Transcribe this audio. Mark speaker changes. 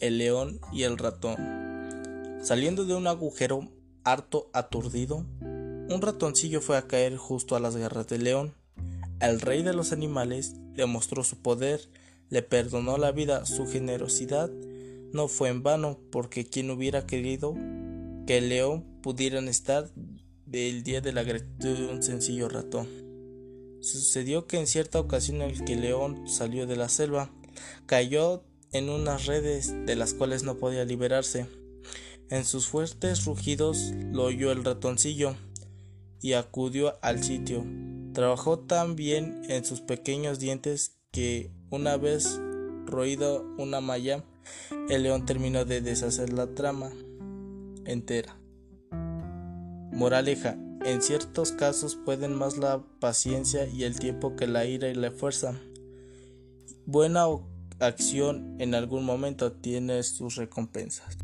Speaker 1: el león y el ratón. Saliendo de un agujero harto aturdido, un ratoncillo fue a caer justo a las garras del león. El rey de los animales demostró su poder, le perdonó la vida, su generosidad no fue en vano, porque quien hubiera querido que el león pudiera estar del día de la gratitud de un sencillo ratón. Sucedió que en cierta ocasión el que león salió de la selva, cayó en unas redes de las cuales no podía liberarse. En sus fuertes rugidos lo oyó el ratoncillo y acudió al sitio. Trabajó tan bien en sus pequeños dientes que una vez roído una malla, el león terminó de deshacer la trama entera. Moraleja, en ciertos casos pueden más la paciencia y el tiempo que la ira y la fuerza. Buena acción en algún momento tiene sus recompensas.